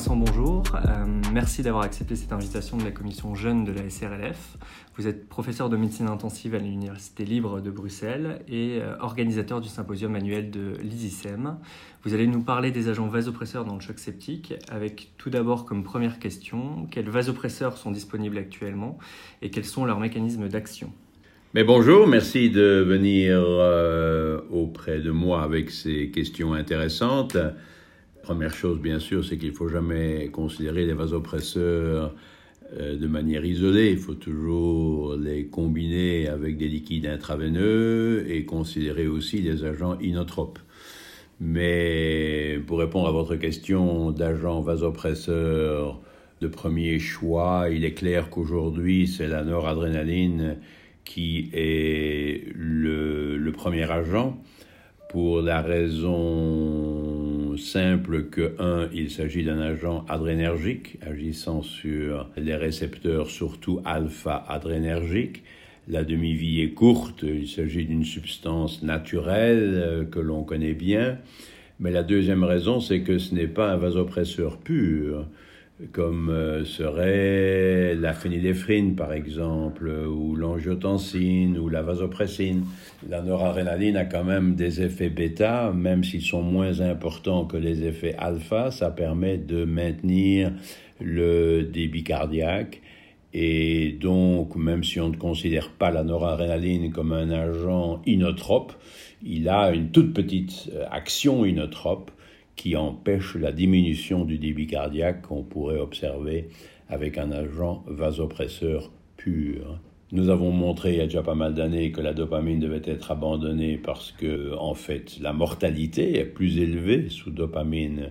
Vincent, bonjour. Euh, merci d'avoir accepté cette invitation de la commission jeune de la SRLF. Vous êtes professeur de médecine intensive à l'Université libre de Bruxelles et euh, organisateur du symposium annuel de l'ISISEM. Vous allez nous parler des agents vasopresseurs dans le choc septique, avec tout d'abord comme première question, quels vasopresseurs sont disponibles actuellement et quels sont leurs mécanismes d'action? Mais bonjour, merci de venir euh, auprès de moi avec ces questions intéressantes. Première chose, bien sûr, c'est qu'il ne faut jamais considérer les vasopresseurs euh, de manière isolée. Il faut toujours les combiner avec des liquides intraveineux et considérer aussi des agents inotropes. Mais pour répondre à votre question d'agents vasopresseurs de premier choix, il est clair qu'aujourd'hui, c'est la noradrénaline qui est le, le premier agent pour la raison simple que, un, il s'agit d'un agent adrénergique agissant sur les récepteurs, surtout alpha-adrénergiques. La demi-vie est courte, il s'agit d'une substance naturelle euh, que l'on connaît bien. Mais la deuxième raison, c'est que ce n'est pas un vasopresseur pur comme euh, serait la phényléphrine par exemple, ou l'angiotensine, ou la vasopressine. La noradrénaline a quand même des effets bêta, même s'ils sont moins importants que les effets alpha, ça permet de maintenir le débit cardiaque. Et donc, même si on ne considère pas la noradrénaline comme un agent inotrope, il a une toute petite euh, action inotrope qui empêche la diminution du débit cardiaque qu'on pourrait observer avec un agent vasopresseur pur. Nous avons montré il y a déjà pas mal d'années que la dopamine devait être abandonnée parce que, en fait, la mortalité est plus élevée sous dopamine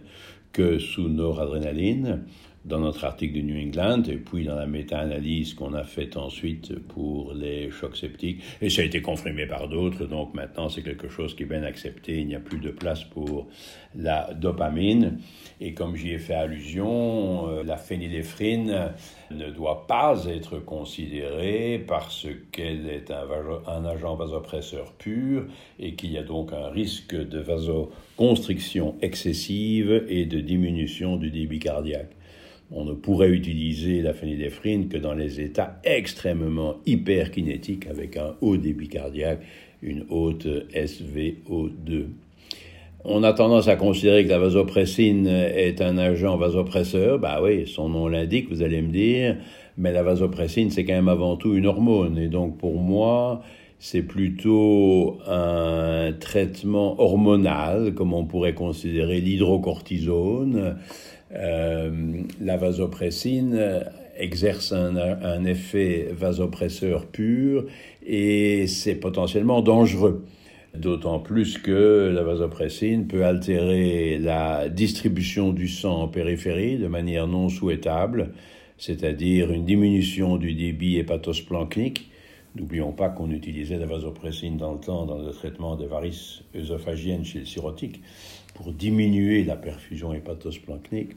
que sous noradrénaline dans notre article de New England et puis dans la méta-analyse qu'on a faite ensuite pour les chocs septiques. Et ça a été confirmé par d'autres, donc maintenant c'est quelque chose qui est bien accepté. Il n'y a plus de place pour la dopamine. Et comme j'y ai fait allusion, euh, la phényléphrine ne doit pas être considérée parce qu'elle est un, un agent vasopresseur pur et qu'il y a donc un risque de vasoconstriction excessive et de diminution du débit cardiaque on ne pourrait utiliser la phényléphrine que dans les états extrêmement hyperkinétiques avec un haut débit cardiaque, une haute SVO2. On a tendance à considérer que la vasopressine est un agent vasopresseur. Bah oui, son nom l'indique, vous allez me dire, mais la vasopressine, c'est quand même avant tout une hormone. Et donc pour moi, c'est plutôt un traitement hormonal, comme on pourrait considérer l'hydrocortisone. Euh, la vasopressine exerce un, effet vasopresseur pur et c'est potentiellement dangereux. D'autant plus que la vasopressine peut altérer la distribution du sang en périphérie de manière non souhaitable, c'est-à-dire une diminution du débit hépatosplanchnique. N'oublions pas qu'on utilisait la vasopressine dans le temps dans le traitement des varices œsophagiennes chez le cirrhotique pour diminuer la perfusion hépatosplanchnique.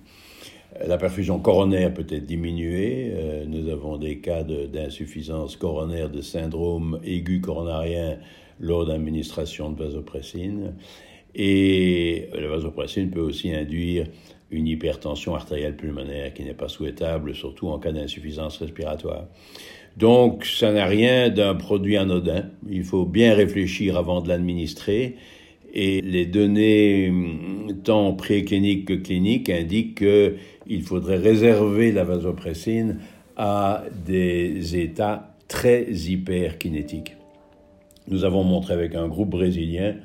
Euh, la perfusion coronaire peut être diminuée. Euh, nous avons des cas d'insuffisance coronaire, de syndrome aigu coronarien lors d'administration de vasopressine. Et la vasopressine peut aussi induire une hypertension artérielle pulmonaire qui n'est pas souhaitable, surtout en cas d'insuffisance respiratoire. Donc, ça n'a rien d'un produit anodin. Il faut bien réfléchir avant de l'administrer et les données hum, tant précliniques que cliniques indiquent qu'il faudrait réserver la vasopressine à des états très hyperkinétiques. Nous avons montré avec un groupe brésilien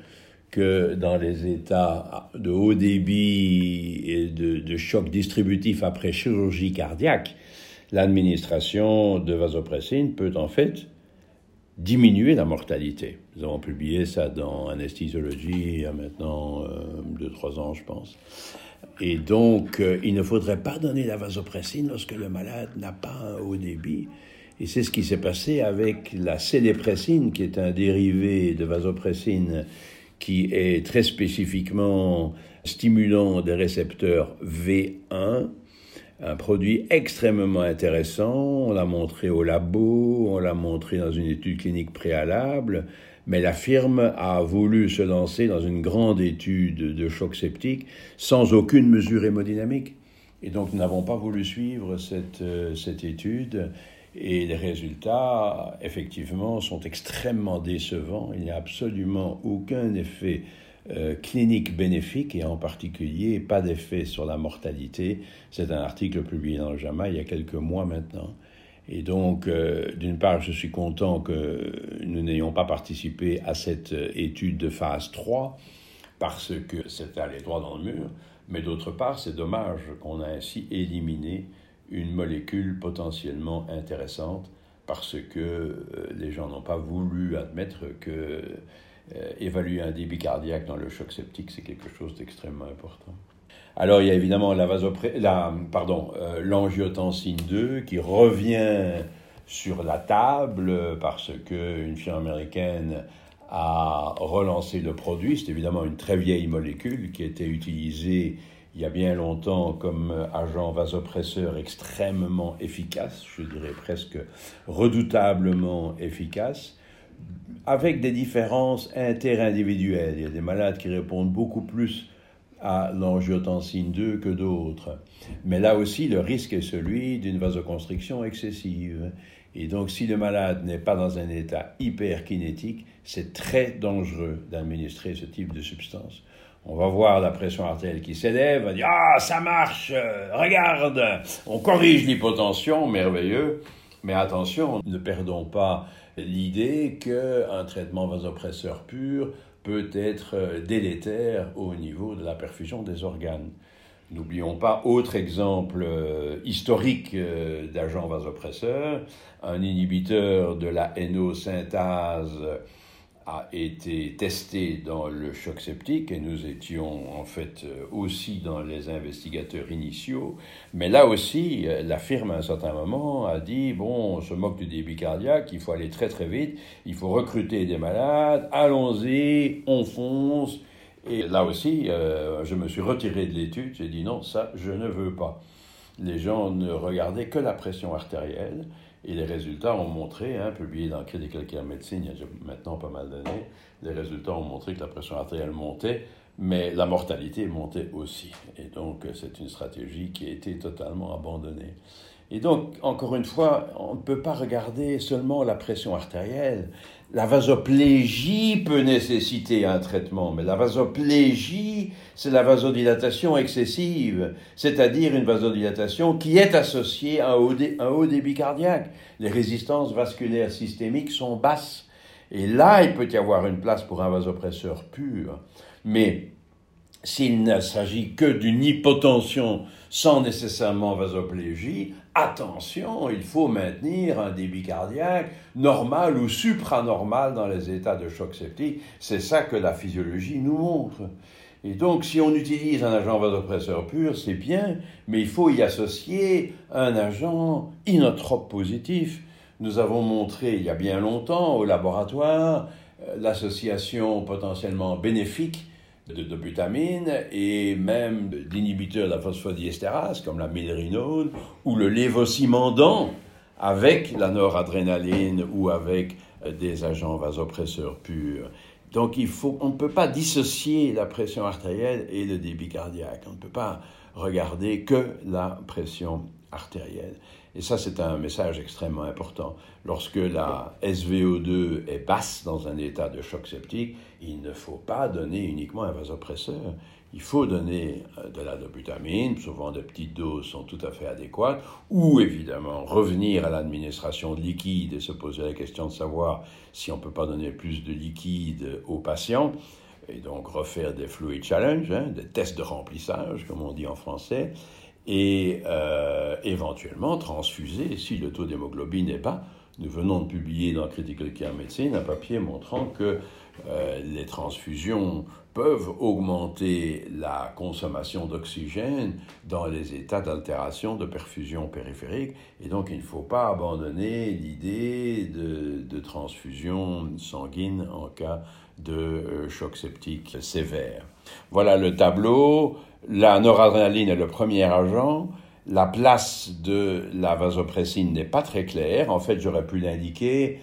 que dans les états de haut débit et de, de choc distributif après chirurgie cardiaque, l'administration de vasopressine peut en fait diminuer la mortalité. Nous avons publié ça dans Anesthesiology il y a maintenant 2-3 euh, ans, je pense. Et donc, euh, il ne faudrait pas donner la vasopressine lorsque le malade n'a pas un haut débit. Et c'est ce qui s'est passé avec la célépressine, qui est un dérivé de vasopressine qui est très spécifiquement stimulant des récepteurs V1 un produit extrêmement intéressant. On l'a montré au labo, on l'a montré dans une étude clinique préalable, mais la firme a voulu se lancer dans une grande étude de choc septique sans aucune mesure hémodynamique. Et donc nous n'avons pas voulu suivre cette, euh, cette étude. Et les résultats, effectivement, sont extrêmement décevants. Il n'y a absolument aucun effet euh, clinique bénéfique et en particulier pas d'effet sur la mortalité. C'est un article publié dans le JAMA il y a quelques mois maintenant. Et donc, euh, d'une part, je suis content que nous n'ayons pas participé à cette étude de phase 3 parce que c'était aller droit dans le mur. Mais d'autre part, c'est dommage qu'on a ainsi éliminé une molécule potentiellement intéressante parce que euh, les gens n'ont pas voulu admettre que euh, évaluer un débit cardiaque dans le choc septique, c'est quelque chose d'extrêmement important. Alors il y a évidemment la, la pardon, euh, l'angiotensine 2 qui revient sur la table parce qu'une firme américaine a relancé le produit. C'est évidemment une très vieille molécule qui été utilisée il y a bien longtemps comme agent vasopresseur extrêmement efficace, je dirais presque redoutablement efficace, avec des différences interindividuelles. Il y a des malades qui répondent beaucoup plus à l'angiotensine 2 que d'autres. Mais là aussi, le risque est celui d'une vasoconstriction excessive. Et donc, si le malade n'est pas dans un état hyperkinétique, c'est très dangereux d'administrer ce type de substance. On va voir la pression artérielle qui s'élève, on dire Ah, ça marche, regarde, on corrige l'hypotension, merveilleux. Mais attention, ne perdons pas l'idée qu'un traitement vasopresseur pur peut être délétère au niveau de la perfusion des organes. N'oublions pas, autre exemple euh, historique euh, d'agent vasopresseur, un inhibiteur de la NO-synthase a été testé dans le choc septique et nous étions en fait euh, aussi dans les investigateurs initiaux. Mais là aussi, la firme à un certain moment a dit, bon, on se moque du débit cardiaque, il faut aller très très vite, il faut recruter des malades, allons-y, on fonce, et là aussi, euh, je me suis retiré de l'étude, j'ai dit non, ça, je ne veux pas. Les gens ne regardaient que la pression artérielle, et les résultats ont montré, hein, publiés dans Critical Care Medicine il y a maintenant pas mal d'années, les résultats ont montré que la pression artérielle montait, mais la mortalité montait aussi. Et donc, c'est une stratégie qui a été totalement abandonnée. Et donc, encore une fois, on ne peut pas regarder seulement la pression artérielle. La vasoplégie peut nécessiter un traitement, mais la vasoplégie, c'est la vasodilatation excessive, c'est-à-dire une vasodilatation qui est associée à un haut, débit cardiaque. Les résistances vasculaires systémiques sont basses. Et là, il peut y avoir une place pour un vasopresseur pur. Mais s'il ne s'agit que d'une hypotension sans nécessairement vasoplégie, attention, il faut maintenir un débit cardiaque normal ou supranormal dans les états de choc septique. C'est ça que la physiologie nous montre. Et donc, si on utilise un agent vasopresseur pur, c'est bien, mais il faut y associer un agent inotrope positif. Nous avons montré il y a bien longtemps au laboratoire euh, l'association potentiellement bénéfique de, de, butamine et même d'inhibiteurs de la phosphodiestérase comme la milrinone ou le lévocimandant avec la noradrénaline ou avec euh, des agents vasopresseurs purs. Donc il faut, on ne peut pas dissocier la pression artérielle et le débit cardiaque. On ne peut pas regarder que la pression artérielle. Et ça, c'est un message extrêmement important. Lorsque la SVO2 est basse dans un état de choc septique, il ne faut pas donner uniquement un vasopresseur. Il faut donner euh, de la dobutamine, souvent de petites doses sont tout à fait adéquates, ou évidemment revenir à l'administration de liquide et se poser la question de savoir si on ne peut pas donner plus de liquide aux patients, et donc refaire des fluid challenge, hein, des tests de remplissage, comme on dit en français, et euh, éventuellement transfuser si le taux d'hémoglobine n'est pas. Nous venons de publier dans Critical Care Medicine un papier montrant que euh, les transfusions peuvent augmenter la consommation d'oxygène dans les états d'altération de perfusion périphérique. Et donc, il ne faut pas abandonner l'idée de, transfusion sanguine en cas de euh, choc septique sévère. Voilà le tableau. La noradrénaline est le premier agent. La place de la vasopressine n'est pas très claire. En fait, j'aurais pu l'indiquer.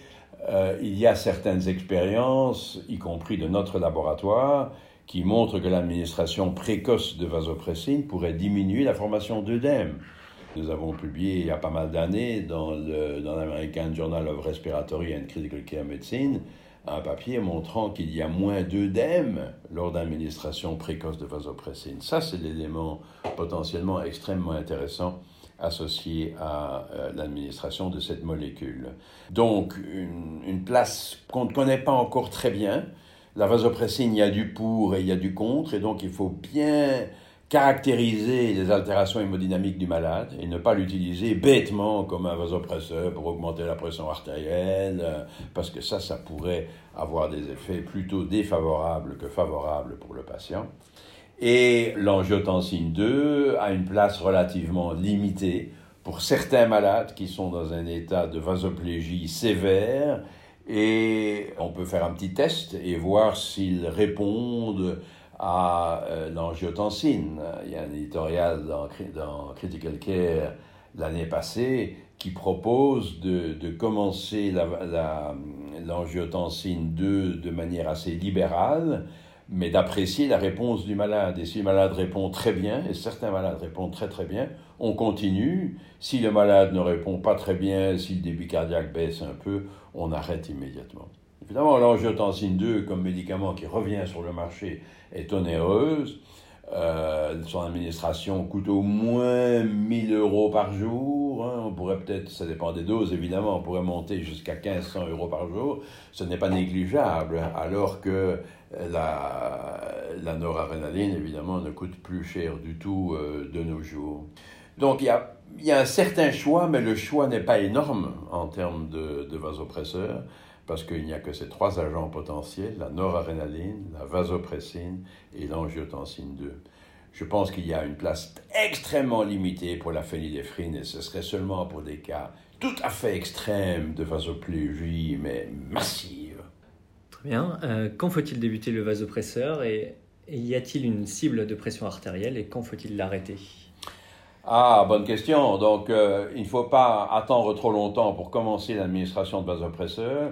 Euh, il y a certaines expériences, y compris de notre laboratoire, qui montrent que l'administration précoce de vasopressine pourrait diminuer la formation d'œdème. Nous avons publié il y a pas mal d'années dans l'American Journal of Respiratory and Critical Care Medicine un papier montrant qu'il y a moins d'œdème lors d'administration précoce de vasopressine. Ça, c'est l'élément potentiellement extrêmement intéressant associé à euh, l'administration de cette molécule. Donc, une, une place qu'on ne connaît pas encore très bien. La vasopressine, il y a du pour et il y a du contre, et donc il faut bien caractériser les altérations hémodynamiques du malade et ne pas l'utiliser bêtement comme un vasopresseur pour augmenter la pression artérielle, euh, parce que ça, ça pourrait avoir des effets plutôt défavorables que favorables pour le patient. Et l'angiotensine 2 a une place relativement limitée pour certains malades qui sont dans un état de vasoplégie sévère et on peut faire un petit test et voir s'ils répondent à euh, l'angiotensine. Il y a un éditorial dans, dans Critical Care l'année passée qui propose de, de commencer l'angiotensine la, 2 de manière assez libérale, mais d'apprécier la réponse du malade. Et si le malade répond très bien, et certains malades répondent très très bien, on continue. Si le malade ne répond pas très bien, si le débit cardiaque baisse un peu, on arrête immédiatement. Évidemment, l'angiotensine 2 comme médicament qui revient sur le marché est onéreuse. Euh, son administration coûte au moins 1000 euros par jour. Hein. On pourrait peut-être, ça dépend des doses évidemment, on pourrait monter jusqu'à 1500 euros par jour. Ce n'est pas négligeable, hein, alors que la, la noradrénaline évidemment ne coûte plus cher du tout euh, de nos jours. Donc il y a, y a, un certain choix, mais le choix n'est pas énorme en termes de, de vasopresseurs parce qu'il n'y a que ces trois agents potentiels, la noradrénaline, la vasopressine et l'angiotensine 2. Je pense qu'il y a une place extrêmement limitée pour la phényldéphrine et ce serait seulement pour des cas tout à fait extrêmes de vasoplégie, mais massive. Très bien. Euh, quand faut-il débuter le vasopresseur et, y a-t-il une cible de pression artérielle et quand faut-il l'arrêter? Ah, bonne question. Donc, euh, il ne faut pas attendre trop longtemps pour commencer l'administration de vasopresseur.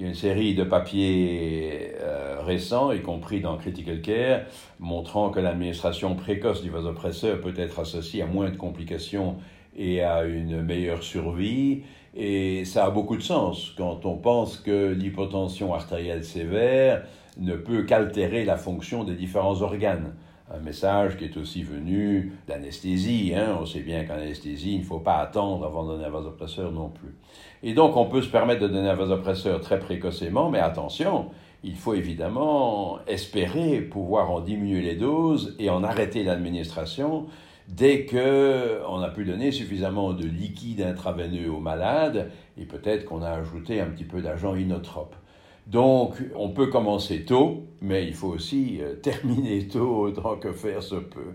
Il y a une série de papiers euh, récents, y compris dans Critical Care, montrant que l'administration précoce du vasopresseur peut être associée à moins de complications et à une meilleure survie. Et ça a beaucoup de sens quand on pense que l'hypotension artérielle sévère ne peut qu'altérer la fonction des différents organes un message qui est aussi venu d'anesthésie. Hein. On sait bien qu'en anesthésie, il ne faut pas attendre avant de donner un vasopresseur non plus. Et donc, on peut se permettre de donner un vasopresseur très précocement, mais attention, il faut évidemment espérer pouvoir en diminuer les doses et en arrêter l'administration dès qu'on a pu donner suffisamment de liquide intraveineux au malade et peut-être qu'on a ajouté un petit peu d'agent inotrope. Donc, on peut commencer tôt, mais il faut aussi euh, terminer tôt autant que faire se peut.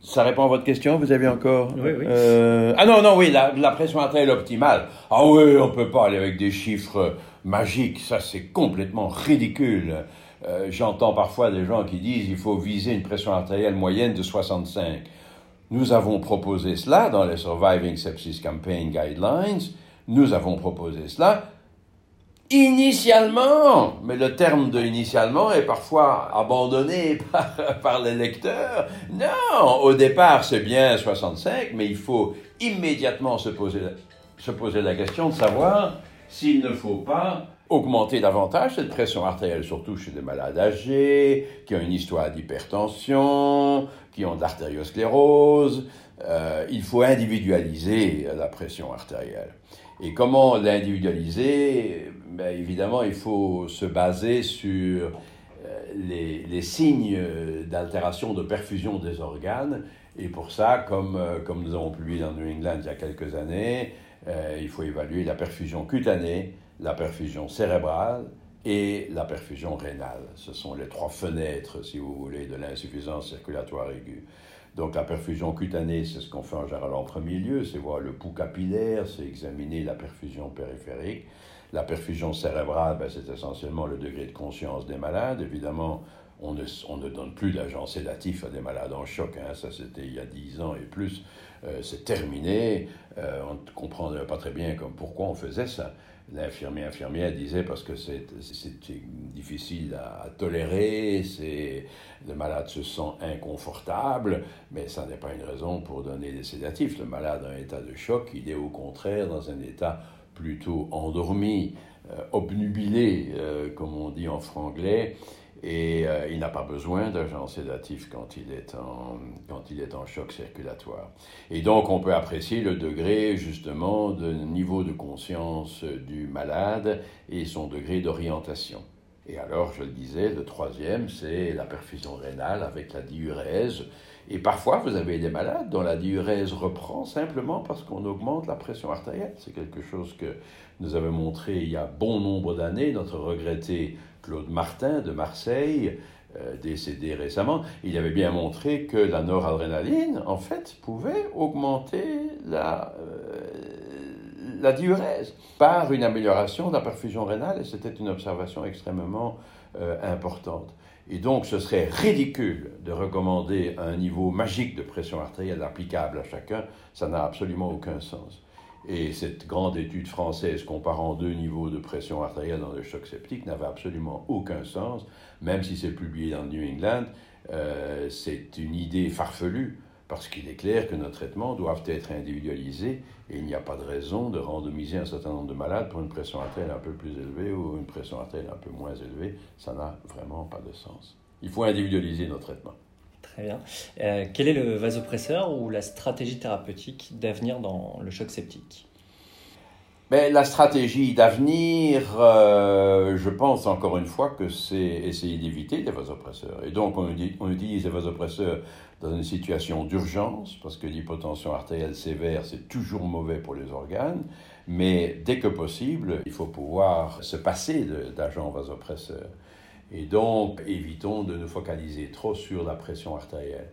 Ça répond à votre question Vous avez encore? Oui, oui. Euh... Ah non, non, oui, la, la pression artérielle optimale. Ah oui, on peut pas aller avec des chiffres magiques. Ça, c'est complètement ridicule. Euh, J'entends parfois des gens qui disent il faut viser une pression artérielle moyenne de 65. Nous avons proposé cela dans les Surviving Sepsis Campaign Guidelines. Nous avons proposé cela Initialement, mais le terme de initialement est parfois abandonné par, les lecteurs. Non, au départ c'est bien 65, mais il faut immédiatement se poser, se poser la question de savoir s'il ne faut pas augmenter davantage cette pression artérielle, surtout chez des malades âgés, qui ont une histoire d'hypertension, qui ont de l'artériosclérose. Euh, il faut individualiser la pression artérielle. Et comment l'individualiser? Ben, Évidemment, il faut se baser sur euh, les, signes d'altération de perfusion des organes. Et pour ça, comme, euh, comme nous avons publié dans New England il y a quelques années, euh, il faut évaluer la perfusion cutanée, la perfusion cérébrale et la perfusion rénale. Ce sont les trois fenêtres, si vous voulez, de l'insuffisance circulatoire aiguë. Donc la perfusion cutanée, c'est ce qu'on fait en général en premier lieu, c'est voir le pouls capillaire, c'est examiner la perfusion périphérique. La perfusion cérébrale, ben, c'est essentiellement le degré de conscience des malades. Évidemment, on ne, on ne donne plus d'agents sédatifs à des malades en choc. Hein. Ça, c'était il y a 10 ans et plus. Euh, c'est terminé. Euh, on ne comprendrait pas très bien comme pourquoi on faisait ça. L'infirmier infirmière disait parce que c'est difficile à, tolérer, c'est le malade se sent inconfortable, mais ça n'est pas une raison pour donner des sédatifs. Le malade en état de choc, il est au contraire dans un état plutôt endormi, euh, obnubilé, euh, comme on dit en franglais, et euh, il n'a pas besoin d'agents sédatifs quand il, est en, quand il est en choc circulatoire. Et donc on peut apprécier le degré justement de niveau de conscience du malade et son degré d'orientation. Et alors, je le disais, le troisième, c'est la perfusion rénale avec la diurèse. Et parfois, vous avez des malades dont la diurèse reprend simplement parce qu'on augmente la pression artérielle. C'est quelque chose que nous avait montré il y a bon nombre d'années notre regretté Claude Martin de Marseille, euh, décédé récemment, il avait bien montré que la noradrénaline, en fait, pouvait augmenter la, euh, diurèse par une amélioration de la perfusion rénale, et c'était une observation extrêmement euh, importante. Et donc, ce serait ridicule de recommander un niveau magique de pression artérielle applicable à chacun, ça n'a absolument aucun sens. Et cette grande étude française comparant deux niveaux de pression artérielle dans le choc septique n'avait absolument aucun sens, même si c'est publié dans New England. Euh, c'est une idée farfelue, parce qu'il est clair que nos traitements doivent être individualisés et il n'y a pas de raison de randomiser un certain nombre de malades pour une pression artérielle un peu plus élevée ou une pression artérielle un peu moins élevée. Ça n'a vraiment pas de sens. Il faut individualiser nos traitements. Très bien. Euh, quel est le vasopresseur ou la stratégie thérapeutique d'avenir dans le choc septique? Mais la stratégie d'avenir, euh, je pense encore une fois que c'est essayer d'éviter les vasopresseurs. Et donc on, utilise les vasopresseurs dans une situation d'urgence, parce que l'hypotension artérielle sévère, c'est toujours mauvais pour les organes, mais dès que possible, il faut pouvoir se passer d'agents vasopresseurs. Et donc, évitons de nous focaliser trop sur la pression artérielle.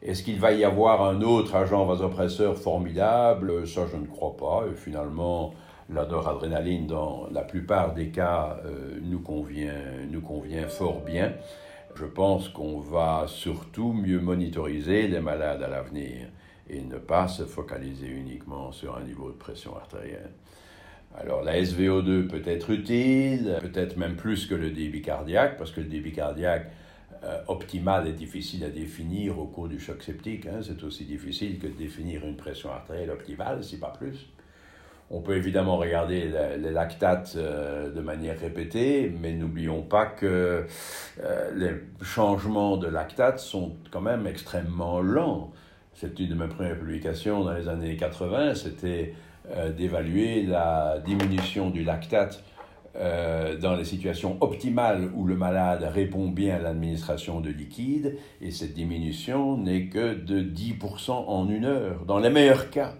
Est-ce qu'il va y avoir un autre agent vasopresseur formidable? Ça, je ne crois pas. Et finalement, la noradrénaline, dans la plupart des cas, euh, nous, convient, nous convient fort bien. Je pense qu'on va surtout mieux monitoriser les malades à l'avenir et ne pas se focaliser uniquement sur un niveau de pression artérielle. Alors la SVO2 peut être utile, peut-être même plus que le débit cardiaque, parce que le débit cardiaque euh, optimal est difficile à définir au cours du choc septique. Hein. C'est aussi difficile que de définir une pression artérielle optimale, si pas plus. On peut évidemment regarder les lactates euh, de manière répétée, mais n'oublions pas que euh, les changements de lactates sont quand même extrêmement lents. C'est une de mes premières publications dans les années 80, c'était euh, d'évaluer la diminution du lactate dans les situations optimales où le malade répond bien à l'administration de liquide, et cette diminution n'est que de 10% en une heure, dans les meilleurs cas.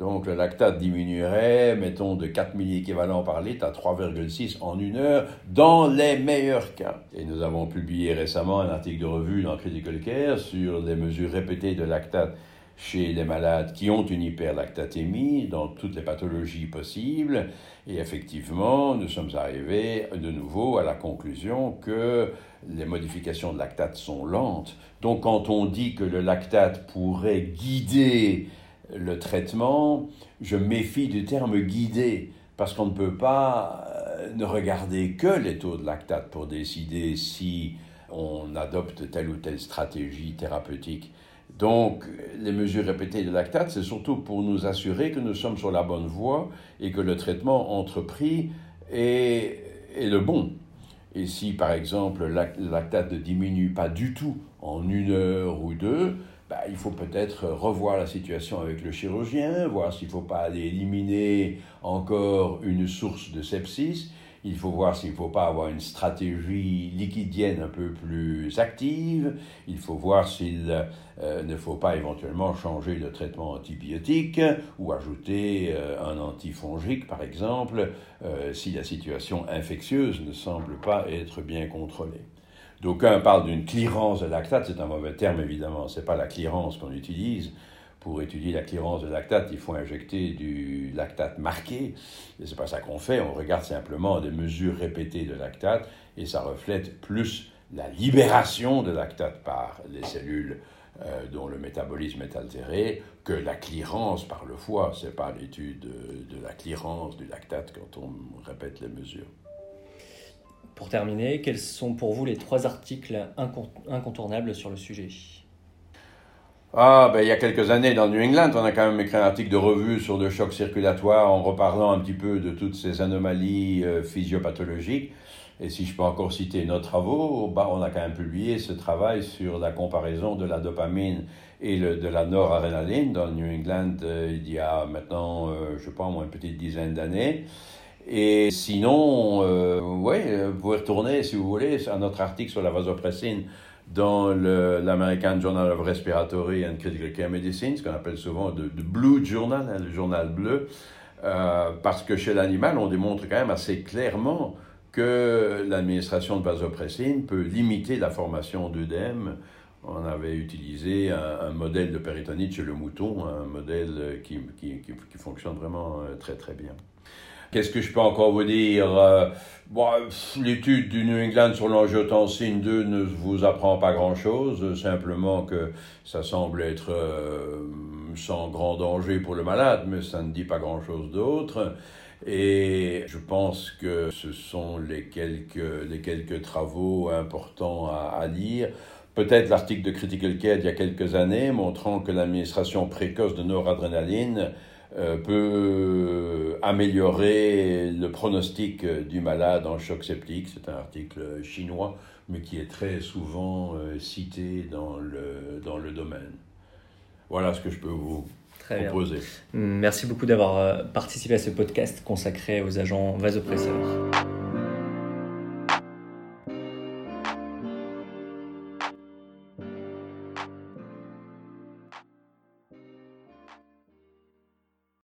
Donc le lactate diminuerait, mettons, de 4 milliéquivalents par litre à 3,6 en une heure, dans les meilleurs cas. Et nous avons publié récemment un article de revue dans Critical Care sur les mesures répétées de lactate chez les malades qui ont une hyperlactatémie dans toutes les pathologies possibles. Et effectivement, nous sommes arrivés de nouveau à la conclusion que les modifications de lactate sont lentes. Donc quand on dit que le lactate pourrait guider le traitement, je méfie du terme guider parce qu'on ne peut pas euh, ne regarder que les taux de lactate pour décider si on adopte telle ou telle stratégie thérapeutique. Donc, les mesures répétées de lactate, c'est surtout pour nous assurer que nous sommes sur la bonne voie et que le traitement entrepris est, le bon. Et si, par exemple, le lactate ne diminue pas du tout en une heure ou deux, bah, il faut peut-être revoir la situation avec le chirurgien, voir s'il ne faut pas aller éliminer encore une source de sepsis. Il faut voir s'il ne faut pas avoir une stratégie liquidienne un peu plus active. Il faut voir s'il euh, ne faut pas éventuellement changer de traitement antibiotique ou ajouter euh, un antifongique, par exemple, euh, si la situation infectieuse ne semble pas être bien contrôlée. D'aucuns parlent d'une clearance de lactate, c'est un mauvais terme évidemment, ce n'est pas la clearance qu'on utilise, pour étudier la clearance de lactate, il faut injecter du lactate marqué. Et c'est pas ça qu'on fait. On regarde simplement des mesures répétées de lactate et ça reflète plus la libération de lactate par les cellules euh, dont le métabolisme est altéré, que la clearance par le foie. Ce n'est pas l'étude de, de la clearance du lactate quand on répète les mesures. Pour terminer, quels sont pour vous les trois articles incontournables sur le sujet? Ah, ben, il y a quelques années, dans New England, on a quand même écrit un article de revue sur le choc circulatoire en reparlant un petit peu de toutes ces anomalies euh, physiopathologiques. Et si je peux encore citer nos travaux, bah, on a quand même publié ce travail sur la comparaison de la dopamine et de la noradrénaline dans New England euh, il y a maintenant, euh, je moins une petite dizaine d'années. Et sinon, euh, ouais, vous pouvez retourner, si vous voulez, à notre article sur la vasopressine dans l'American Journal of Respiratory and Critical Care Medicine, ce qu'on appelle souvent le Blue Journal, hein, le journal bleu, euh, parce que chez l'animal, on démontre quand même assez clairement que l'administration de vasopressine peut limiter la formation d'œdème. On avait utilisé un, modèle de péritonite chez le mouton, un modèle qui, qui, qui, fonctionne vraiment euh, très très bien. Qu'est-ce que je peux encore vous dire euh, L'étude du New England sur l'angiotensine 2 ne vous apprend pas grand-chose, simplement que ça semble être euh, sans grand danger pour le malade, mais ça ne dit pas grand-chose d'autre. Et je pense que ce sont les quelques, les quelques travaux importants à, à lire. Peut-être l'article de Critical Care d'il y a quelques années montrant que l'administration précoce de noradrénaline peut améliorer le pronostic du malade en choc septique. C'est un article chinois, mais qui est très souvent euh, cité dans le, dans le domaine. Voilà ce que je peux vous proposer. Merci beaucoup d'avoir euh, participé à ce podcast consacré aux agents vasopresseurs.